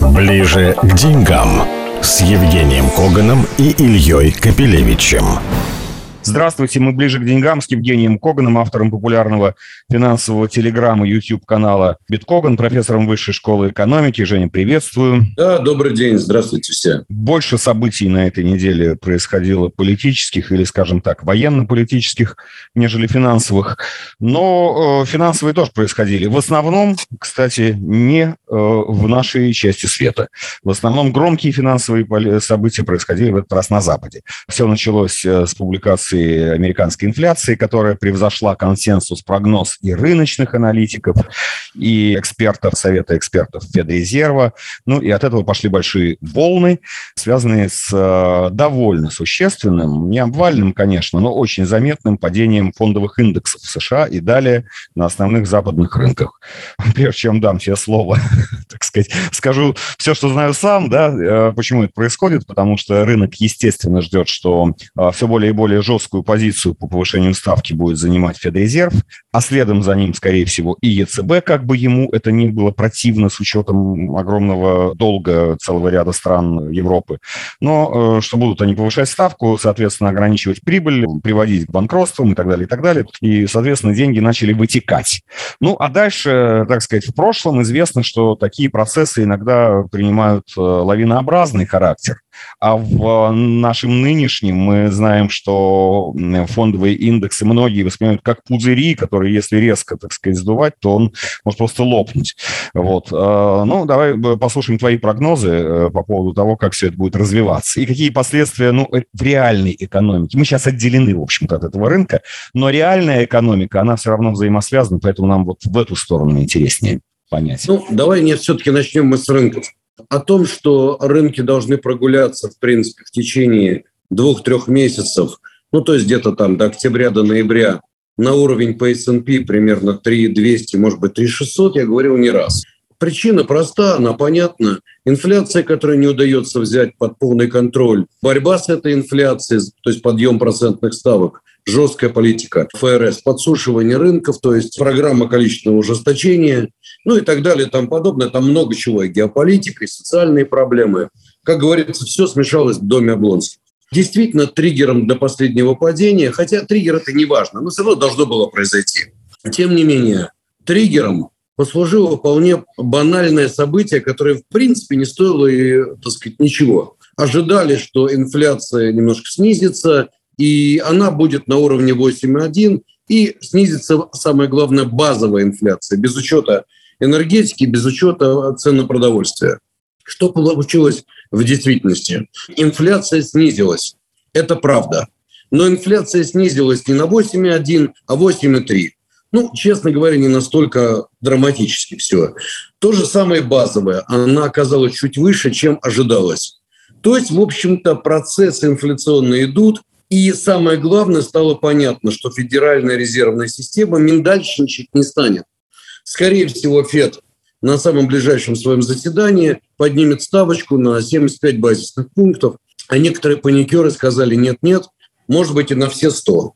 Ближе к деньгам с Евгением Коганом и Ильей Капелевичем. Здравствуйте, мы ближе к деньгам с Евгением Коганом, автором популярного финансового телеграмма YouTube-канала Биткоган, профессором Высшей школы экономики. Женя, приветствую. Да, добрый день, здравствуйте все. Больше событий на этой неделе происходило политических или, скажем так, военно-политических, нежели финансовых. Но э, финансовые тоже происходили. В основном, кстати, не э, в нашей части света. В основном громкие финансовые события происходили в этот раз на Западе. Все началось э, с публикации коррекции американской инфляции, которая превзошла консенсус, прогноз и рыночных аналитиков, и экспертов, Совета экспертов Федрезерва. Ну и от этого пошли большие волны, связанные с э, довольно существенным, не обвальным, конечно, но очень заметным падением фондовых индексов в США и далее на основных западных рынках. Прежде чем дам тебе слово, так сказать, скажу все, что знаю сам, да, э, почему это происходит, потому что рынок, естественно, ждет, что э, все более и более жестко жесткую позицию по повышению ставки будет занимать Федрезерв, а следом за ним, скорее всего, и ЕЦБ, как бы ему это ни было противно с учетом огромного долга целого ряда стран Европы. Но э, что будут они повышать ставку, соответственно, ограничивать прибыль, приводить к банкротствам и так далее, и так далее. И, соответственно, деньги начали вытекать. Ну, а дальше, так сказать, в прошлом известно, что такие процессы иногда принимают э, лавинообразный характер. А в нашем нынешнем мы знаем, что фондовые индексы многие воспринимают как пузыри, которые, если резко, так сказать, сдувать, то он может просто лопнуть. Вот. А, ну, давай послушаем твои прогнозы э, по поводу того, как все это будет развиваться. И какие последствия ну, в реальной экономике. Мы сейчас отделены, в общем-то, от этого рынка, но реальная экономика, она все равно взаимосвязана, поэтому нам вот в эту сторону интереснее понять. Ну, давай нет, все-таки начнем мы с рынков. О том, что рынки должны прогуляться, в принципе, в течение двух-трех месяцев, ну, то есть где-то там до октября, до ноября, на уровень по S&P примерно 3200, может быть, 3600, я говорил не раз. Причина проста, она понятна. Инфляция, которую не удается взять под полный контроль, борьба с этой инфляцией, то есть подъем процентных ставок, жесткая политика ФРС, подсушивание рынков, то есть программа количественного ужесточения, ну и так далее, тому подобное. Там много чего, и геополитика, и социальные проблемы. Как говорится, все смешалось в доме Облонских. Действительно, триггером до последнего падения, хотя триггер это не важно, но все равно должно было произойти. Тем не менее, триггером послужило вполне банальное событие, которое в принципе не стоило и, так сказать, ничего. Ожидали, что инфляция немножко снизится, и она будет на уровне 8,1, и снизится, самое главное, базовая инфляция, без учета энергетики, без учета цен на продовольствие. Что получилось в действительности? Инфляция снизилась. Это правда. Но инфляция снизилась не на 8,1, а 8,3. Ну, честно говоря, не настолько драматически все. То же самое базовое. Она оказалась чуть выше, чем ожидалось. То есть, в общем-то, процессы инфляционные идут, и самое главное, стало понятно, что Федеральная резервная система миндальщичать не станет. Скорее всего, ФЕД на самом ближайшем своем заседании поднимет ставочку на 75 базисных пунктов, а некоторые паникеры сказали нет-нет, может быть и на все 100,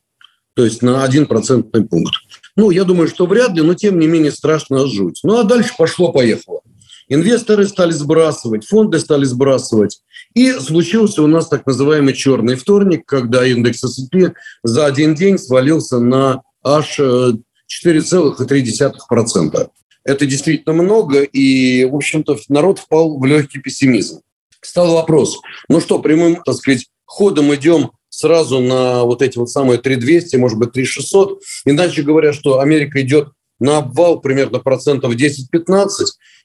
то есть на один процентный пункт. Ну, я думаю, что вряд ли, но тем не менее страшно жуть. Ну, а дальше пошло-поехало. Инвесторы стали сбрасывать, фонды стали сбрасывать. И случился у нас так называемый черный вторник, когда индекс S&P за один день свалился на аж 4,3%. Э, Это действительно много, и, в общем-то, народ впал в легкий пессимизм. Стал вопрос, ну что, прямым, так сказать, ходом идем сразу на вот эти вот самые 3200, может быть, 3600. Иначе говоря, что Америка идет на обвал примерно процентов 10-15,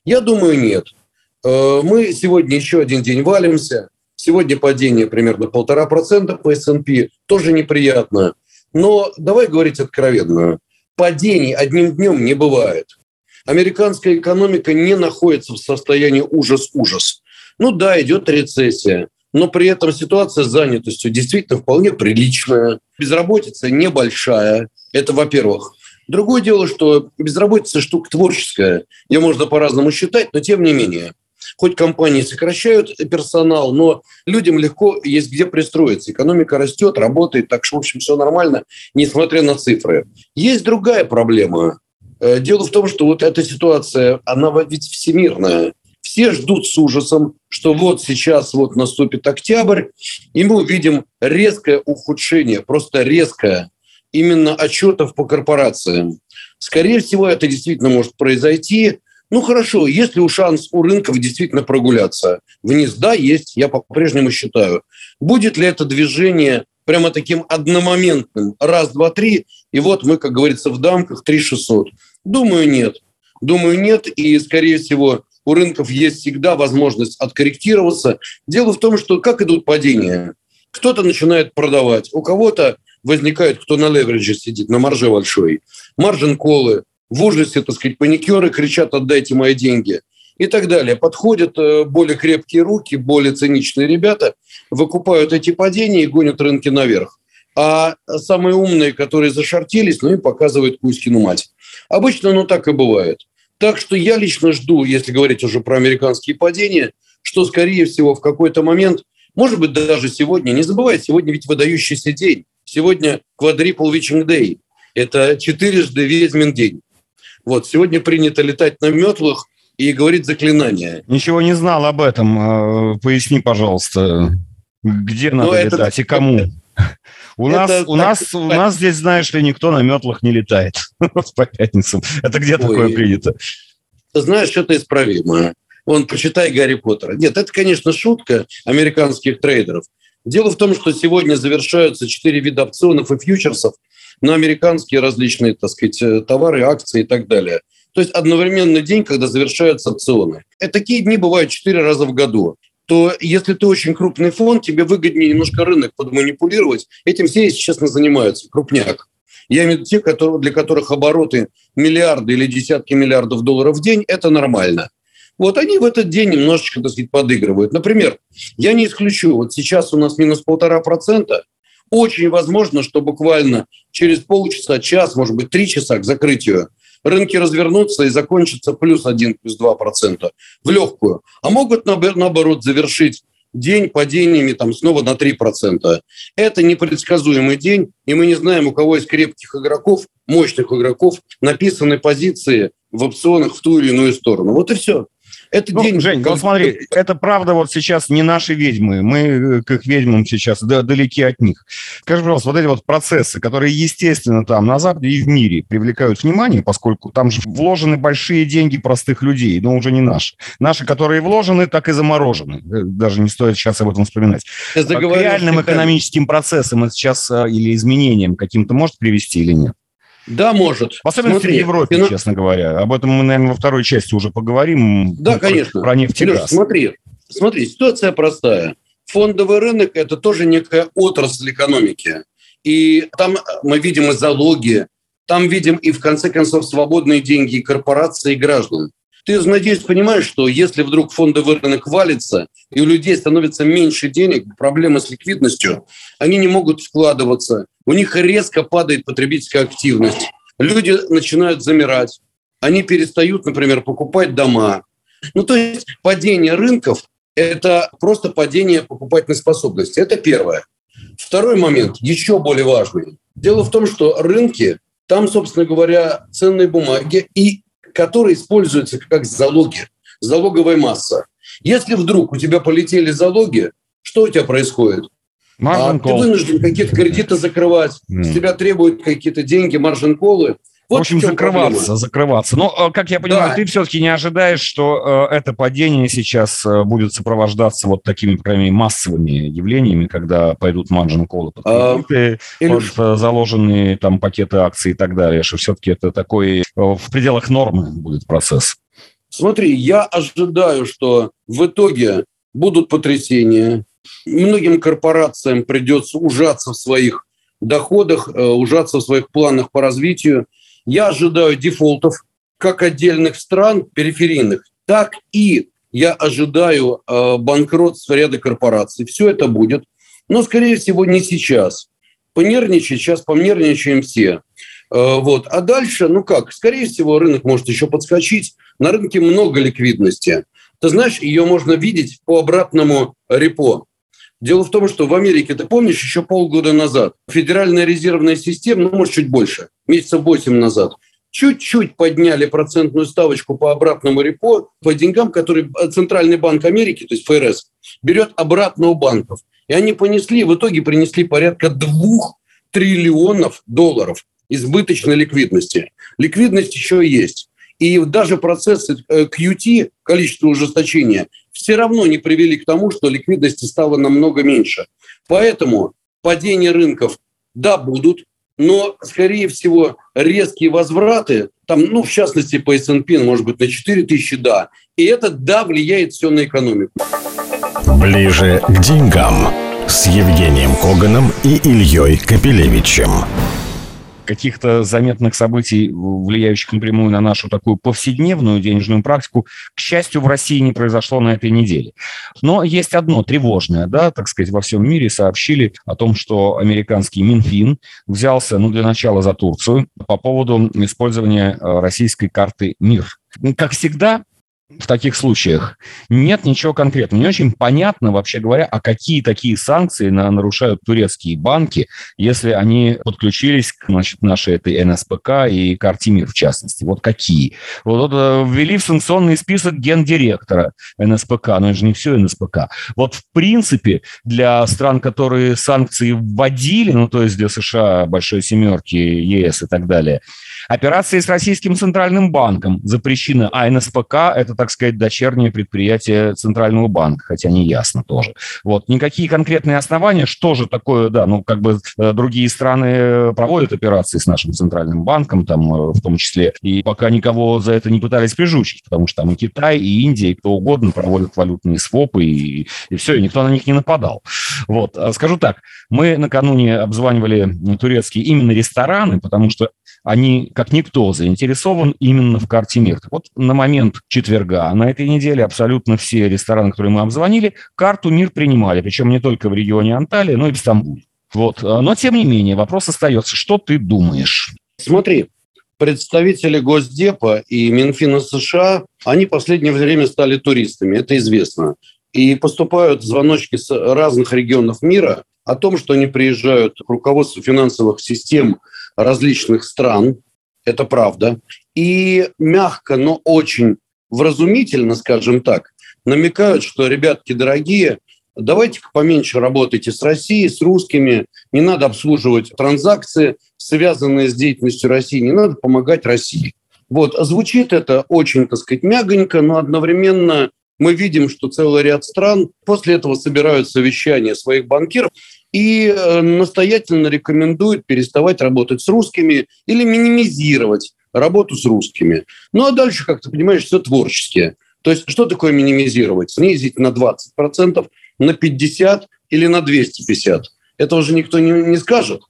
я думаю, нет. Э, мы сегодня еще один день валимся. Сегодня падение примерно полтора процента по S&P. Тоже неприятно. Но давай говорить откровенно. Падений одним днем не бывает. Американская экономика не находится в состоянии ужас-ужас. Ну да, идет рецессия, но при этом ситуация с занятостью действительно вполне приличная. Безработица небольшая. Это, во-первых. Другое дело, что безработица штука творческая. Ее можно по-разному считать, но тем не менее. Хоть компании сокращают персонал, но людям легко есть где пристроиться. Экономика растет, работает, так что, в общем, все нормально, несмотря на цифры. Есть другая проблема. Э, дело в том, что вот эта ситуация, она ведь всемирная Все ждут с ужасом, что вот сейчас вот наступит октябрь, и мы увидим резкое ухудшение, просто резкое именно отчетов по корпорациям. Скорее всего, это действительно может произойти. Ну хорошо, есть ли у шанс у рынков действительно прогуляться вниз? Да, есть, я по-прежнему считаю. Будет ли это движение прямо таким одномоментным? Раз, два, три, и вот мы, как говорится, в дамках 3600. Думаю, нет. Думаю, нет, и, скорее всего, у рынков есть всегда возможность откорректироваться. Дело в том, что как идут падения? Кто-то начинает продавать, у кого-то возникает, кто на леверидже сидит, на марже большой. Маржин колы, в ужасе, так сказать, паникеры кричат «отдайте мои деньги» и так далее. Подходят э, более крепкие руки, более циничные ребята, выкупают эти падения и гонят рынки наверх. А самые умные, которые зашортились, ну и показывают Кузькину мать. Обычно ну так и бывает. Так что я лично жду, если говорить уже про американские падения, что, скорее всего, в какой-то момент, может быть, даже сегодня, не забывайте, сегодня ведь выдающийся день. Сегодня quadruple witching day. Это четырежды ведьмин день. Вот, сегодня принято летать на метлах и говорить заклинания. Ничего не знал об этом. А, поясни, пожалуйста, где надо Но летать это, и кому? У нас, у, нас, у нас здесь, знаешь ли, никто на метлах не летает по пятницам. Это где Ой, такое принято? Ты знаешь, что-то исправимо. Вон, почитай Гарри Поттера. Нет, это, конечно, шутка американских трейдеров. Дело в том, что сегодня завершаются четыре вида опционов и фьючерсов на американские различные, так сказать, э, товары, акции и так далее. То есть одновременный день, когда завершаются опционы. И такие дни бывают четыре раза в году то если ты очень крупный фонд, тебе выгоднее немножко рынок подманипулировать. Этим все, если честно, занимаются, крупняк. Я имею в виду те, которые, для которых обороты миллиарды или десятки миллиардов долларов в день – это нормально. Вот они в этот день немножечко, так сказать, подыгрывают. Например, я не исключу, вот сейчас у нас минус полтора процента, очень возможно, что буквально через полчаса, час, может быть, три часа к закрытию рынки развернутся и закончатся плюс 1, плюс 2 процента в легкую. А могут, наоборот, завершить день падениями там снова на 3%. Это непредсказуемый день, и мы не знаем, у кого из крепких игроков, мощных игроков, написаны позиции в опционах в ту или иную сторону. Вот и все. Это ну, день... Жень, вот смотри, это правда вот сейчас не наши ведьмы. Мы э, к их ведьмам сейчас да, далеки от них. Скажи, пожалуйста, вот эти вот процессы, которые, естественно, там на Западе и в мире привлекают внимание, поскольку там же вложены большие деньги простых людей, но уже не наши. Наши, которые вложены, так и заморожены. Э, даже не стоит сейчас об этом вспоминать. К реальным экономическим процессам это сейчас э, или изменениям каким-то может привести или нет? Да, может. Особенно Смотри, в Европе, фина... честно говоря. Об этом мы, наверное, во второй части уже поговорим. Да, ну, конечно. Про нефть газ. Смотри, смотри, ситуация простая. Фондовый рынок – это тоже некая отрасль экономики. И там мы видим и залоги, там видим и, в конце концов, свободные деньги и корпорации, и граждан. Ты, надеюсь, понимаешь, что если вдруг фондовый рынок валится, и у людей становится меньше денег, проблемы с ликвидностью, они не могут вкладываться, у них резко падает потребительская активность, люди начинают замирать, они перестают, например, покупать дома. Ну, то есть падение рынков – это просто падение покупательной способности. Это первое. Второй момент, еще более важный. Дело в том, что рынки, там, собственно говоря, ценные бумаги и которые используются как залоги, залоговая масса. Если вдруг у тебя полетели залоги, что у тебя происходит? А, ты вынужден какие-то кредиты закрывать, mm. с тебя требуют какие-то деньги, маржин-колы. Вот в общем, в закрываться, проблема. закрываться. Но, э, как я понимаю, да. ты все-таки не ожидаешь, что э, это падение сейчас э, будет сопровождаться вот такими, по крайней мере, массовыми явлениями, когда пойдут маржин-колы под а, или... под заложенные там пакеты акций и так далее, что все-таки это такой в пределах нормы будет процесс. Смотри, я ожидаю, что в итоге будут потрясения, многим корпорациям придется ужаться в своих доходах, ужаться в своих планах по развитию. Я ожидаю дефолтов как отдельных стран периферийных, так и я ожидаю э, банкротства ряда корпораций. Все это будет, но, скорее всего, не сейчас. Понервничать, сейчас понервничаем все. Э, вот. А дальше, ну как, скорее всего, рынок может еще подскочить. На рынке много ликвидности. Ты знаешь, ее можно видеть по обратному репо. Дело в том, что в Америке, ты помнишь, еще полгода назад Федеральная резервная система, ну, может, чуть больше, месяцев 8 назад, чуть-чуть подняли процентную ставочку по обратному репо, по деньгам, которые Центральный банк Америки, то есть ФРС, берет обратно у банков. И они понесли, в итоге принесли порядка двух триллионов долларов избыточной ликвидности. Ликвидность еще есть. И даже процессы QT, э, количество ужесточения, все равно не привели к тому, что ликвидности стало намного меньше. Поэтому падения рынков, да, будут, но, скорее всего, резкие возвраты, там, ну, в частности, по S&P, может быть, на 4 тысячи, да. И это, да, влияет все на экономику. Ближе к деньгам с Евгением Коганом и Ильей Капелевичем каких-то заметных событий, влияющих напрямую на нашу такую повседневную денежную практику, к счастью, в России не произошло на этой неделе. Но есть одно тревожное, да, так сказать, во всем мире сообщили о том, что американский Минфин взялся, ну, для начала за Турцию по поводу использования э, российской карты МИР. Как всегда, в таких случаях нет ничего конкретного. Не очень понятно, вообще говоря, а какие такие санкции на, нарушают турецкие банки, если они подключились к значит, нашей этой НСПК и карте МИР в частности. Вот какие? Вот, вот ввели в санкционный список гендиректора НСПК, но это же не все НСПК. Вот в принципе для стран, которые санкции вводили, ну то есть для США, Большой Семерки, ЕС и так далее, Операции с Российским Центральным банком запрещены, а НСПК – это, так сказать, дочернее предприятие Центрального банка, хотя не ясно тоже. Вот. Никакие конкретные основания, что же такое, да, ну, как бы э, другие страны проводят операции с нашим Центральным банком, там, э, в том числе, и пока никого за это не пытались прижучить, потому что там и Китай, и Индия, и кто угодно проводят валютные свопы, и, и все, и никто на них не нападал. Вот. А скажу так, мы накануне обзванивали турецкие именно рестораны, потому что они, как никто, заинтересован именно в карте мира. Вот на момент четверга на этой неделе абсолютно все рестораны, которые мы обзвонили, карту мир принимали, причем не только в регионе Анталия, но и в Стамбуле. Вот. Но, тем не менее, вопрос остается, что ты думаешь? Смотри, представители Госдепа и Минфина США, они в последнее время стали туристами, это известно. И поступают звоночки с разных регионов мира о том, что они приезжают к руководству финансовых систем различных стран, это правда, и мягко, но очень вразумительно, скажем так, намекают, что, ребятки дорогие, давайте-ка поменьше работайте с Россией, с русскими, не надо обслуживать транзакции, связанные с деятельностью России, не надо помогать России. Вот, звучит это очень, так сказать, мягонько, но одновременно мы видим, что целый ряд стран после этого собирают совещания своих банкиров и э, настоятельно рекомендуют переставать работать с русскими или минимизировать работу с русскими. Ну а дальше, как ты понимаешь, все творческие. То есть что такое минимизировать? Снизить на 20%, на 50% или на 250%. Этого же никто не, не скажет.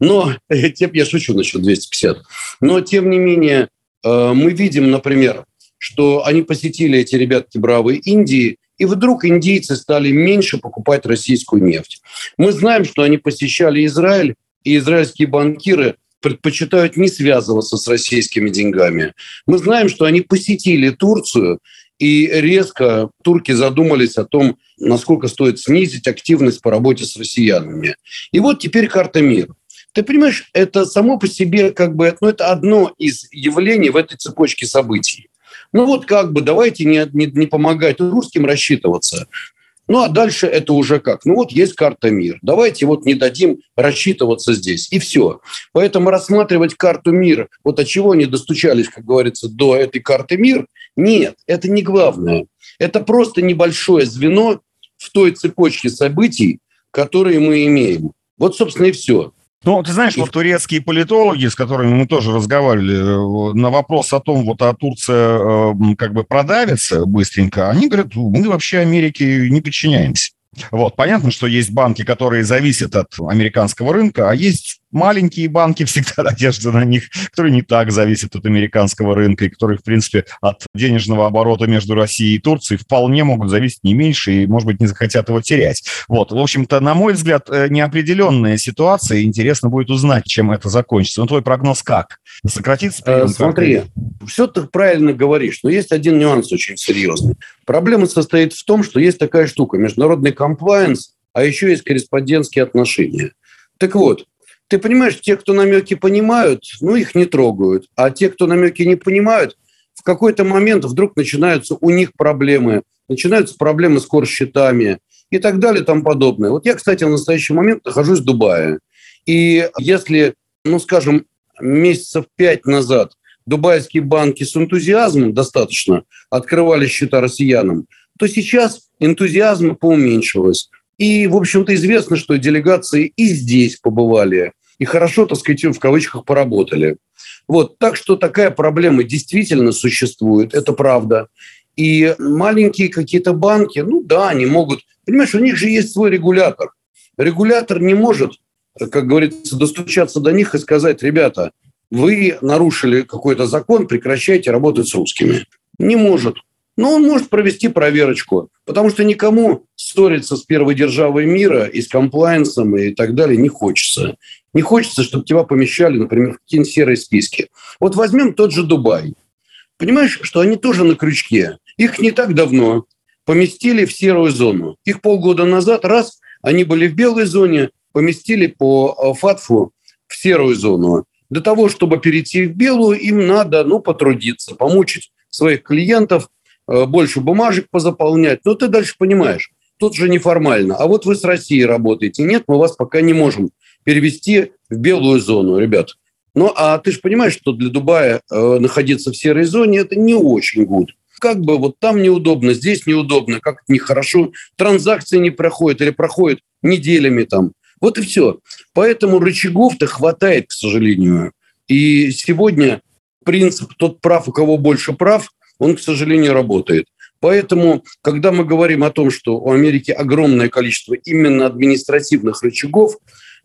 Но, я шучу насчет 250. Но, тем не менее, э, мы видим, например, что они посетили эти ребятки бравые Индии, и вдруг индийцы стали меньше покупать российскую нефть. Мы знаем, что они посещали Израиль, и израильские банкиры предпочитают не связываться с российскими деньгами. Мы знаем, что они посетили Турцию, и резко турки задумались о том, насколько стоит снизить активность по работе с россиянами. И вот теперь карта мира. Ты понимаешь, это само по себе как бы, ну, это одно из явлений в этой цепочке событий. Ну вот как бы давайте не, не, не помогать русским рассчитываться. Ну а дальше это уже как? Ну вот есть карта мир. Давайте вот не дадим рассчитываться здесь. И все. Поэтому рассматривать карту мира, вот от чего они достучались, как говорится, до этой карты мир, нет, это не главное. Это просто небольшое звено в той цепочке событий, которые мы имеем. Вот, собственно, и все. Ну, ты знаешь, вот турецкие политологи, с которыми мы тоже разговаривали, э, на вопрос о том, вот а Турция э, как бы продавится быстренько, они говорят, мы вообще Америке не подчиняемся. Вот, понятно, что есть банки, которые зависят от американского рынка, а есть маленькие банки, всегда надежда на них, которые не так зависят от американского рынка и которые, в принципе, от денежного оборота между Россией и Турцией вполне могут зависеть не меньше и, может быть, не захотят его терять. Вот, в общем-то, на мой взгляд, э, неопределенная ситуация. Интересно будет узнать, чем это закончится. Ну, твой прогноз как? Сократится? Э, смотри, все ты правильно говоришь, но есть один нюанс очень серьезный. Проблема состоит в том, что есть такая штука, международный комплайенс, а еще есть корреспондентские отношения. Так вот, Ты понимаешь, те, кто намеки понимают, ну, их не трогают. А те, кто намеки не понимают, в какой-то момент вдруг начинаются у них проблемы. Начинаются проблемы с корсчетами и так далее и тому подобное. Вот я, кстати, в настоящий момент нахожусь в Дубае. И если, ну, скажем, месяцев пять назад дубайские банки с энтузиазмом достаточно открывали счета россиянам, то сейчас энтузиазм поуменьшилось. И, в общем-то, известно, что делегации и здесь побывали, и хорошо, так сказать, в кавычках поработали. Вот, так что такая проблема действительно существует, это правда. И маленькие какие-то банки, ну да, они могут, понимаешь, у них же есть свой регулятор. Регулятор не может, как говорится, достучаться до них и сказать, ребята, вы нарушили какой-то закон, прекращайте работать с русскими. Не может. Но он может провести проверочку, потому что никому ссориться с первой державой мира и с комплайенсом и так далее не хочется. Не хочется, чтобы тебя помещали, например, в какие-нибудь серые списки. Вот возьмем тот же Дубай. Понимаешь, что они тоже на крючке. Их не так давно поместили в серую зону. Их полгода назад, раз, они были в белой зоне, поместили по э, ФАТФу в серую зону. Для того, чтобы перейти в белую, им надо ну, потрудиться, помучить своих клиентов, больше бумажек позаполнять. Но ты дальше понимаешь, тут же неформально. А вот вы с Россией работаете. Нет, мы вас пока не можем перевести в белую зону, ребят. Ну, а ты же понимаешь, что для Дубая э, находиться в серой зоне – это не очень гуд. Как бы вот там неудобно, здесь неудобно, как нехорошо. Транзакции не проходят или проходят неделями там. Вот и все. Поэтому рычагов-то хватает, к сожалению. И сегодня принцип «тот прав, у кого больше прав» – он, к сожалению, работает. Поэтому, когда мы говорим о том, что у Америки огромное количество именно административных рычагов,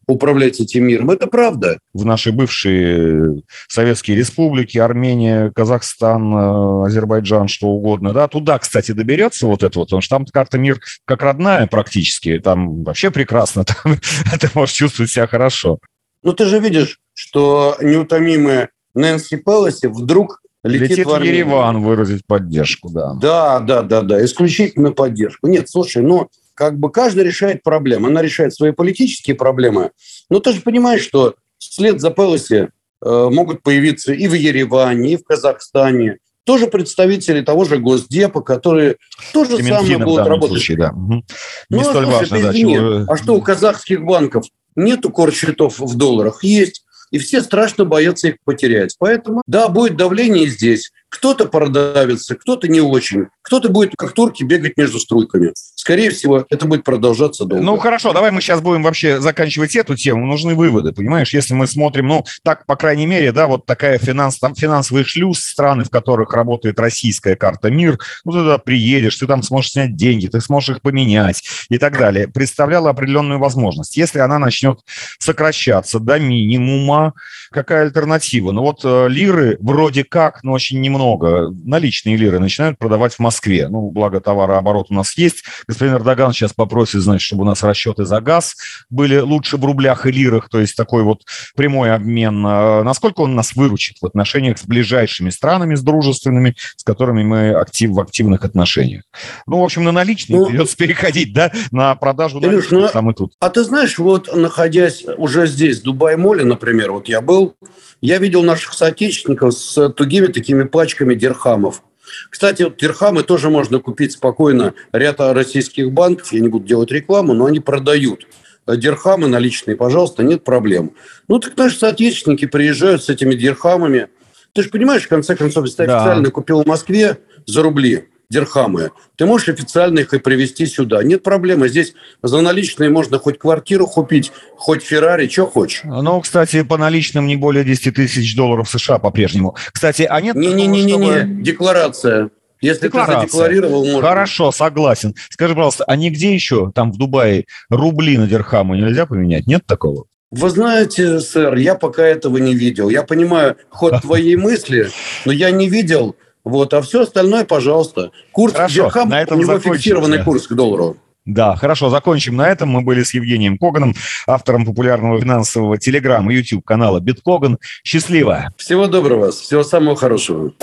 управлять этим миром. Это правда. В наши бывшие советские республики, Армения, Казахстан, э, Азербайджан, что угодно, да, туда, кстати, доберется вот это вот, потому что там карта мир как родная практически, там вообще прекрасно, там ты можешь чувствовать себя хорошо. Ну, ты же видишь, что неутомимая Нэнси Пелоси вдруг летит, летит в, в Ереван выразить поддержку, да. Да, да, да, да, исключительно поддержку. Нет, слушай, ну, как бы каждый решает проблемы. Она решает свои политические проблемы. Но ты же понимаешь, что вслед за Пелоси э, могут появиться и в Ереване, и в Казахстане тоже представители того же Госдепа, которые то же самое будут работать. Случае, да. Угу. Не ну, столь а, слушай, важно, да, чего... А что у казахских банков нету корсчетов в долларах? Есть и все страшно боятся их потерять. Поэтому, да, будет давление здесь. Кто-то продавится, кто-то не очень. Кто-то будет, как турки, бегать между струйками. Скорее всего, это будет продолжаться долго. Ну, хорошо, давай мы сейчас будем вообще заканчивать эту тему. Нужны выводы, понимаешь? Если мы смотрим, ну, так, по крайней мере, да, вот такая финанс, там финансовый шлюз, страны, в которых работает российская карта МИР, ну, туда приедешь, ты там сможешь снять деньги, ты сможешь их поменять и так далее. Представляла определенную возможность. Если она начнет сокращаться до минимума, какая альтернатива? Ну, вот э, лиры вроде как, но очень немного много. Наличные лиры начинают продавать в Москве. Ну, благо товарооборот у нас есть. Господин Эрдоган сейчас попросит, значит, чтобы у нас расчеты за газ были лучше в рублях и лирах, то есть такой вот прямой обмен. А насколько он нас выручит в отношениях с ближайшими странами, с дружественными, с которыми мы актив, в активных отношениях? Ну, в общем, на наличные ну, придется переходить, да, на продажу Илюш, наличных, ну, там и тут. А ты знаешь, вот находясь уже здесь, в Дубай-моле, например, вот я был, я видел наших соотечественников с тугими такими пачками дирхамов. Кстати, вот дирхамы тоже можно купить спокойно. Ряд российских банков, я не буду делать рекламу, но они продают дирхамы наличные, пожалуйста, нет проблем. Ну, так наши соотечественники приезжают с этими дирхамами. Ты же понимаешь, в конце концов, если ты да. официально купил в Москве за рубли, дирхамы, ты можешь официально их и привезти сюда. Нет проблемы. Здесь за наличные можно хоть квартиру купить, хоть Феррари, что хочешь. Ну, кстати, по наличным не более 10 тысяч долларов США по-прежнему. Кстати, а нет... Не-не-не, чтобы... декларация. Если Декларация. ты задекларировал, можно. Хорошо, согласен. Скажи, пожалуйста, а нигде еще, там в Дубае, рубли на дирхамы нельзя поменять? Нет такого? Вы знаете, сэр, я пока этого не видел. Я понимаю ход твоей мысли, но я не видел вот, а все остальное, пожалуйста. Курс Хорошо, Дирхам, на этом у него закончим, фиксированный да. курс к доллару. Да, хорошо, закончим на этом. Мы были с Евгением Коганом, автором популярного финансового телеграм и YouTube канала Биткоган. Счастливо. Всего доброго, всего самого хорошего.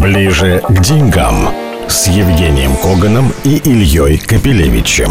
Ближе к деньгам с Евгением Коганом и Ильей Капелевичем.